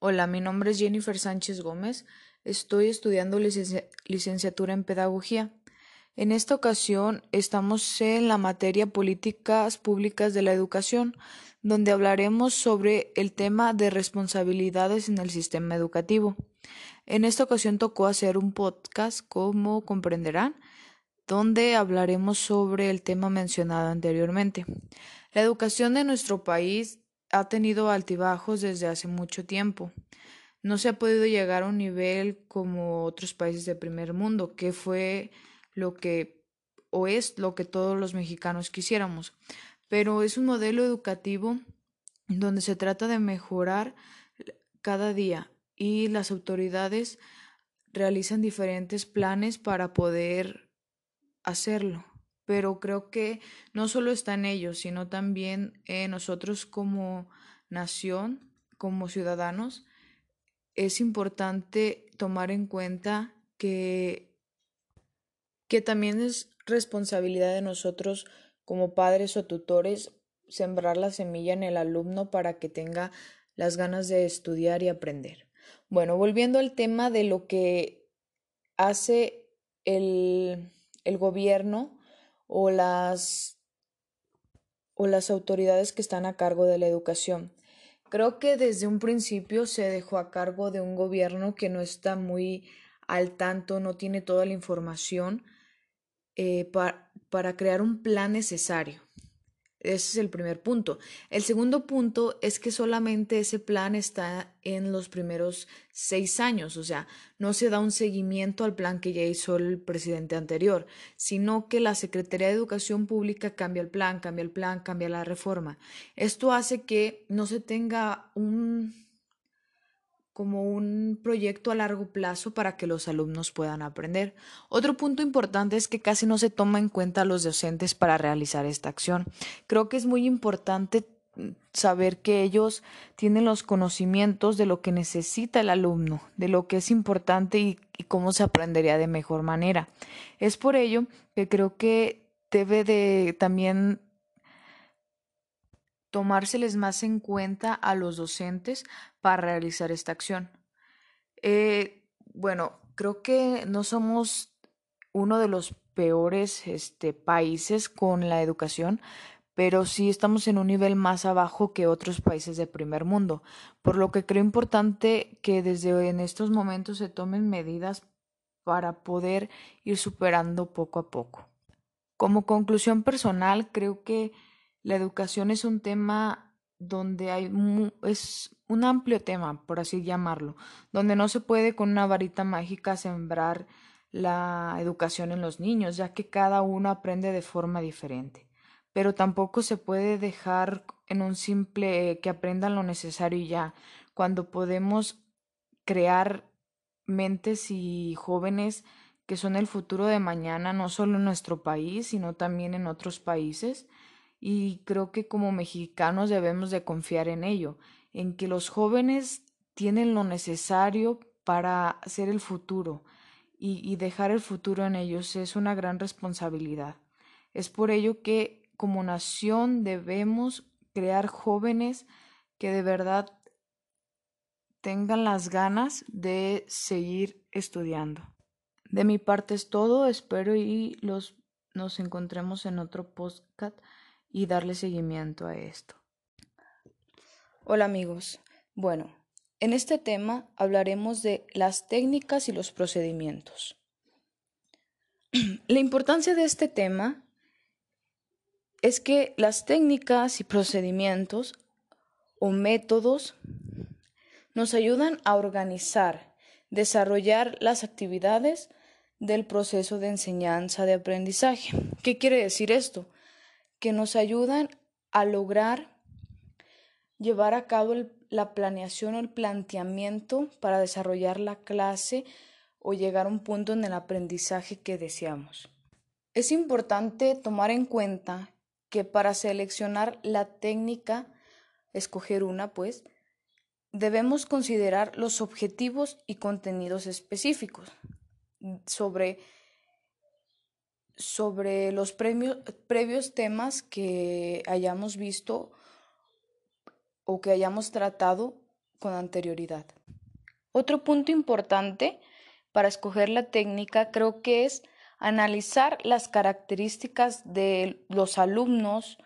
Hola, mi nombre es Jennifer Sánchez Gómez. Estoy estudiando licenciatura en Pedagogía. En esta ocasión estamos en la materia Políticas Públicas de la Educación, donde hablaremos sobre el tema de responsabilidades en el sistema educativo. En esta ocasión tocó hacer un podcast, como comprenderán, donde hablaremos sobre el tema mencionado anteriormente. La educación de nuestro país ha tenido altibajos desde hace mucho tiempo. No se ha podido llegar a un nivel como otros países de primer mundo, que fue lo que o es lo que todos los mexicanos quisiéramos. Pero es un modelo educativo donde se trata de mejorar cada día y las autoridades realizan diferentes planes para poder hacerlo pero creo que no solo está en ellos, sino también en nosotros como nación, como ciudadanos, es importante tomar en cuenta que, que también es responsabilidad de nosotros como padres o tutores sembrar la semilla en el alumno para que tenga las ganas de estudiar y aprender. Bueno, volviendo al tema de lo que hace el, el gobierno o las, o las autoridades que están a cargo de la educación. Creo que desde un principio se dejó a cargo de un gobierno que no está muy al tanto, no tiene toda la información eh, para crear un plan necesario. Ese es el primer punto. El segundo punto es que solamente ese plan está en los primeros seis años, o sea, no se da un seguimiento al plan que ya hizo el presidente anterior, sino que la Secretaría de Educación Pública cambia el plan, cambia el plan, cambia la reforma. Esto hace que no se tenga un como un proyecto a largo plazo para que los alumnos puedan aprender. Otro punto importante es que casi no se toma en cuenta a los docentes para realizar esta acción. Creo que es muy importante mm, saber que ellos tienen los conocimientos de lo que necesita el alumno, de lo que es importante y, cómo se aprendería de mejor manera. Es por ello que creo que debe de también tomárseles más en cuenta a los docentes para realizar esta acción. Eh, bueno, creo que no somos uno de los peores este, países con la educación, pero sí estamos en un nivel más abajo que otros países de primer mundo, por lo que creo importante que desde en estos momentos se tomen medidas para poder ir superando poco a poco. Como conclusión personal, creo que la educación es un tema donde hay es un amplio tema, por así llamarlo, donde no se puede con una varita mágica sembrar la educación en los niños, ya que cada uno aprende de forma diferente. Pero tampoco se puede dejar en un simple que aprendan lo necesario y ya, cuando podemos crear mentes y jóvenes que son el futuro de mañana, no solo en nuestro país, sino también en otros países y creo que como mexicanos debemos de confiar en ello, en que los jóvenes tienen lo necesario para ser el futuro y, y dejar el futuro en ellos es una gran responsabilidad. Es por ello que como nación debemos crear jóvenes que de verdad tengan las ganas de seguir estudiando. De mi parte es todo, espero y los nos encontremos en otro podcast y darle seguimiento a esto. Hola amigos. Bueno, en este tema hablaremos de las técnicas y los procedimientos. La importancia de este tema es que las técnicas y procedimientos o métodos nos ayudan a organizar, desarrollar las actividades del proceso de enseñanza de aprendizaje. ¿Qué quiere decir esto? Que nos ayudan a lograr llevar a cabo la planeación o el planteamiento para desarrollar la clase o llegar a un punto en el aprendizaje que deseamos. Es importante tomar en cuenta que para seleccionar la técnica, escoger una, pues, debemos considerar los objetivos y contenidos específicos sobre sobre los previos temas que hayamos visto o que hayamos tratado con anterioridad. Otro punto importante para escoger la técnica creo que es analizar las características de los alumnos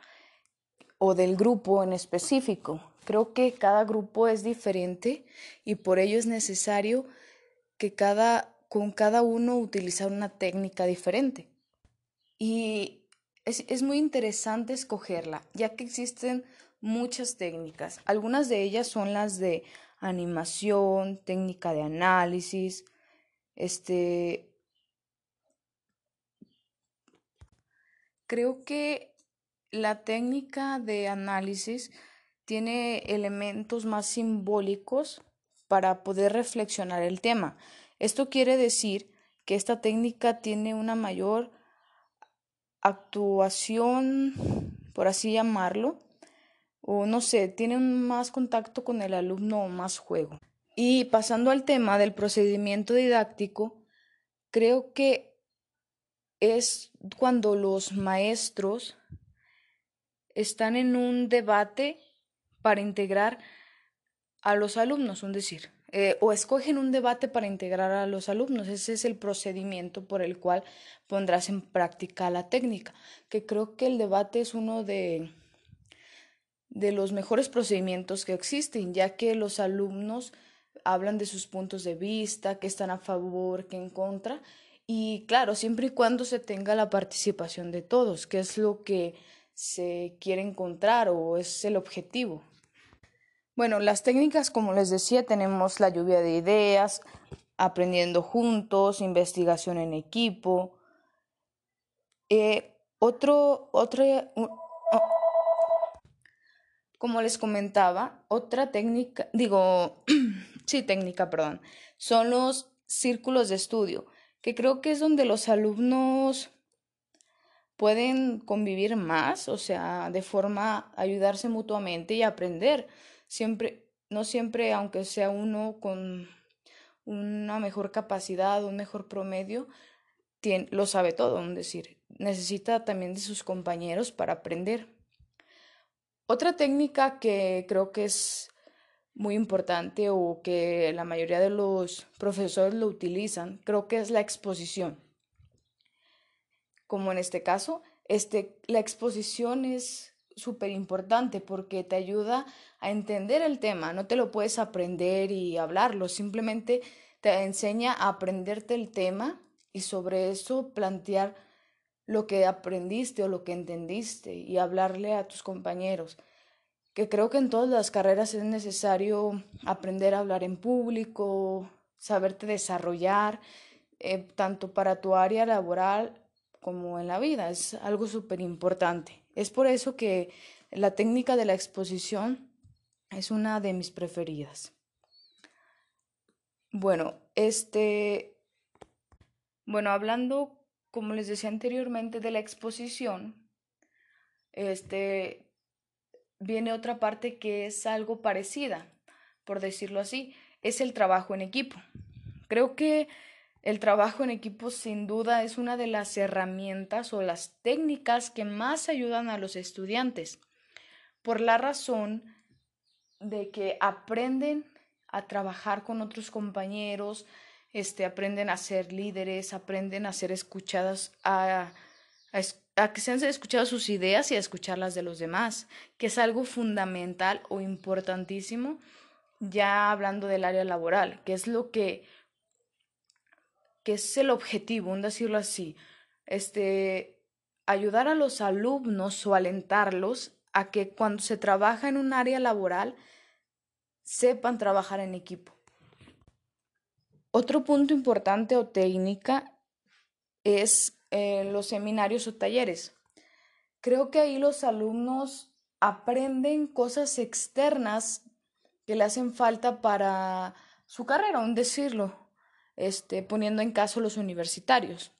o del grupo en específico. Creo que cada grupo es diferente y por ello es necesario que cada, con cada uno utilizar una técnica diferente. Y es, es muy interesante escogerla, ya que existen muchas técnicas. Algunas de ellas son las de animación, técnica de análisis, este, Creo que la técnica de análisis tiene elementos más simbólicos para poder reflexionar el tema. Esto quiere decir que esta técnica tiene una mayor actuación, por así llamarlo, o no sé, tiene más contacto con el alumno o más juego. Y pasando al tema del procedimiento didáctico, creo que es cuando los maestros están en un debate para integrar a los alumnos, es decir, eh, o escogen un debate para integrar a los alumnos. Ese es el procedimiento por el cual pondrás en práctica la técnica, que creo que el debate es uno de, de los mejores procedimientos que existen, ya que los alumnos hablan de sus puntos de vista, que están a favor, que en contra, y claro, siempre y cuando se tenga la participación de todos, que es lo que se quiere encontrar o es el objetivo. Bueno, las técnicas, como les decía, tenemos la lluvia de ideas, aprendiendo juntos, investigación en equipo. Eh, otro, como les comentaba, otra técnica, digo, sí, técnica, perdón, son los círculos de estudio que creo que es donde los alumnos pueden convivir más, o sea, de forma ayudarse mutuamente y aprender. Siempre, no siempre, aunque sea uno con una mejor capacidad, un mejor promedio, lo sabe todo, es decir, necesita también de sus compañeros para aprender. Otra técnica que creo que es muy importante o que la mayoría de los profesores lo utilizan, creo que es la exposición. Como en este caso, este, la exposición es súper importante porque te ayuda a entender el tema, no te lo puedes aprender y hablarlo, simplemente te enseña a aprenderte el tema y sobre eso plantear lo que aprendiste o lo que entendiste y hablarle a tus compañeros que creo que en todas las carreras es necesario aprender a hablar en público, saberte desarrollar, eh, tanto para tu área laboral como en la vida. Es algo súper importante. Es por eso que la técnica de la exposición es una de mis preferidas. Bueno, este, bueno, hablando, como les decía anteriormente, de la exposición, este, viene otra parte que es algo parecida, por decirlo así, es el trabajo en equipo. Creo que el trabajo en equipo sin duda es una de las herramientas o las técnicas que más ayudan a los estudiantes, por la razón de que aprenden a trabajar con otros compañeros, este, aprenden a ser líderes, aprenden a ser escuchadas, a, a, a que sean escuchadas sus ideas y a escuchar las de los demás, que es algo fundamental o importantísimo ya hablando del área laboral, que es lo que, que es el objetivo, un decirlo así, este, ayudar a los alumnos o alentarlos a que cuando se trabaja en un área laboral sepan trabajar en equipo. Otro punto importante o técnica es los seminarios o talleres. Creo que ahí los alumnos aprenden cosas externas que le hacen falta para su carrera, un decirlo, este, poniendo en caso los universitarios.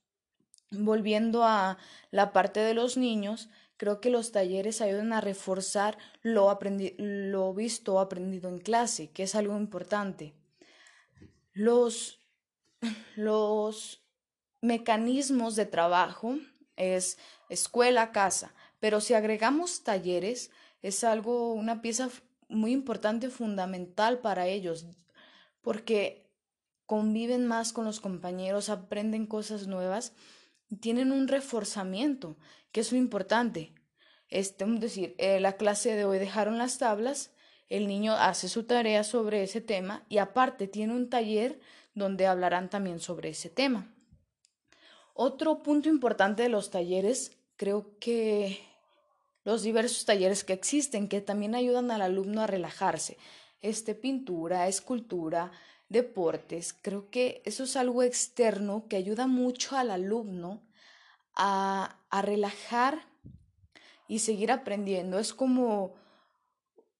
Volviendo a la parte de los niños, creo que los talleres ayudan a reforzar lo, lo visto o aprendido en clase, que es algo importante. Los, los mecanismos de trabajo es escuela, casa, pero si agregamos talleres, es algo, una pieza muy importante, fundamental para ellos, porque conviven más con los compañeros, aprenden cosas nuevas, tienen un reforzamiento, que es muy importante. Este, es decir, eh, la clase de hoy dejaron las tablas, el niño hace su tarea sobre ese tema y aparte tiene un taller donde hablarán también sobre ese tema. Otro punto importante de los talleres, creo que los diversos talleres que existen, que también ayudan al alumno a relajarse. Este, pintura, escultura, deportes. Creo que eso es algo externo que ayuda mucho al alumno a, a relajar y seguir aprendiendo. Es como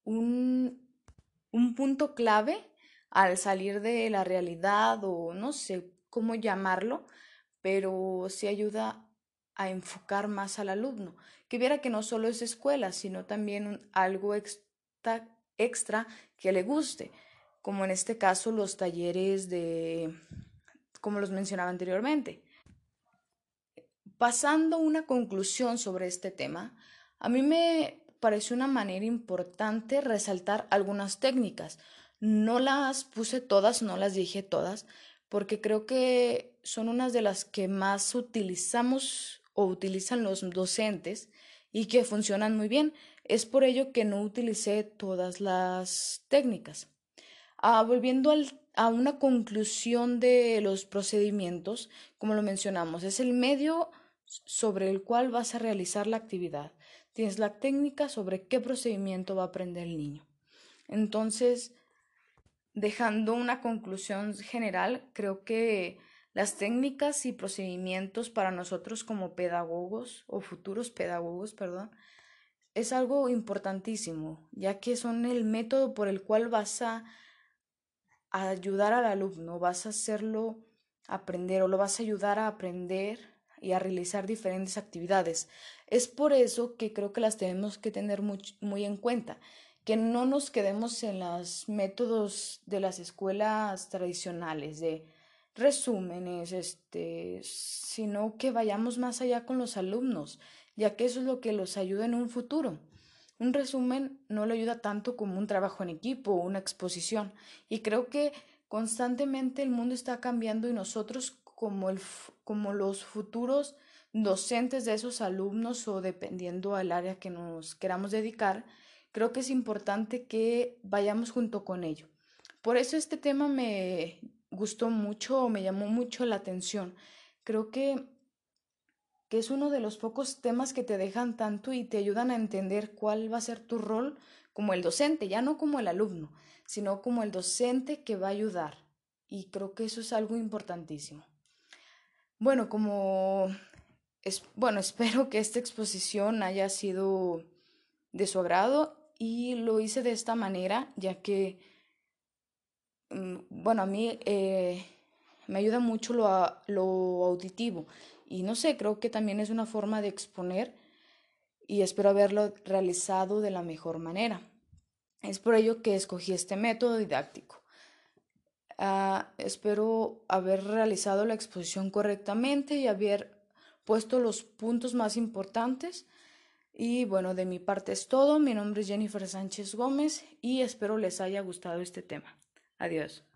un, un punto clave al salir de la realidad o no sé cómo llamarlo, pero sí ayuda a enfocar más al alumno, que viera que no solo es escuela, sino también algo extra, extra que le guste, como en este caso los talleres de, como los mencionaba anteriormente. Pasando una conclusión sobre este tema, a mí me pareció una manera importante resaltar algunas técnicas. No las puse todas, no las dije todas, porque creo que son unas de las que más utilizamos o utilizan los docentes y que funcionan muy bien. Es por ello que no utilicé todas las técnicas. Ah, volviendo a una conclusión de los procedimientos, como lo mencionamos, es el medio sobre el cual vas a realizar la actividad tienes la técnica sobre qué procedimiento va a aprender el niño. Entonces, dejando una conclusión general, creo que las técnicas y procedimientos para nosotros como pedagogos o futuros pedagogos, perdón, es algo importantísimo, ya que son el método por el cual vas a, ayudar al alumno, vas a hacerlo aprender o lo vas a ayudar a aprender y a realizar diferentes actividades. Es por eso que creo que las tenemos que tener muy, muy en cuenta, que no nos quedemos en los métodos de las escuelas tradicionales de resúmenes, este, sino que vayamos más allá con los alumnos, ya que eso es lo que los ayuda en un futuro. Un resumen no le ayuda tanto como un trabajo en equipo o una exposición, y creo que constantemente el mundo está cambiando y nosotros como, el, como los futuros docentes de esos alumnos o dependiendo al área que nos queramos dedicar, creo que es importante que vayamos junto con ello. Por eso este tema me gustó mucho, me llamó mucho la atención. Creo que, que es uno de los pocos temas que te dejan tanto y te ayudan a entender cuál va a ser tu rol como el docente, ya no como el alumno, sino como el docente que va a ayudar. Y creo que eso es algo importantísimo. Bueno, como es, bueno, espero que esta exposición haya sido de su agrado y lo hice de esta manera, ya que, mm, bueno, a mí eh, me ayuda mucho lo, lo auditivo y no sé, creo que también es una forma de exponer y espero haberlo realizado de la mejor manera. Es por ello que escogí este método didáctico. Ah, espero haber realizado la exposición correctamente y haber puesto los puntos más importantes. Y bueno, de mi parte es todo. Mi nombre es Jennifer Sánchez Gómez y espero les haya gustado este tema. Adiós.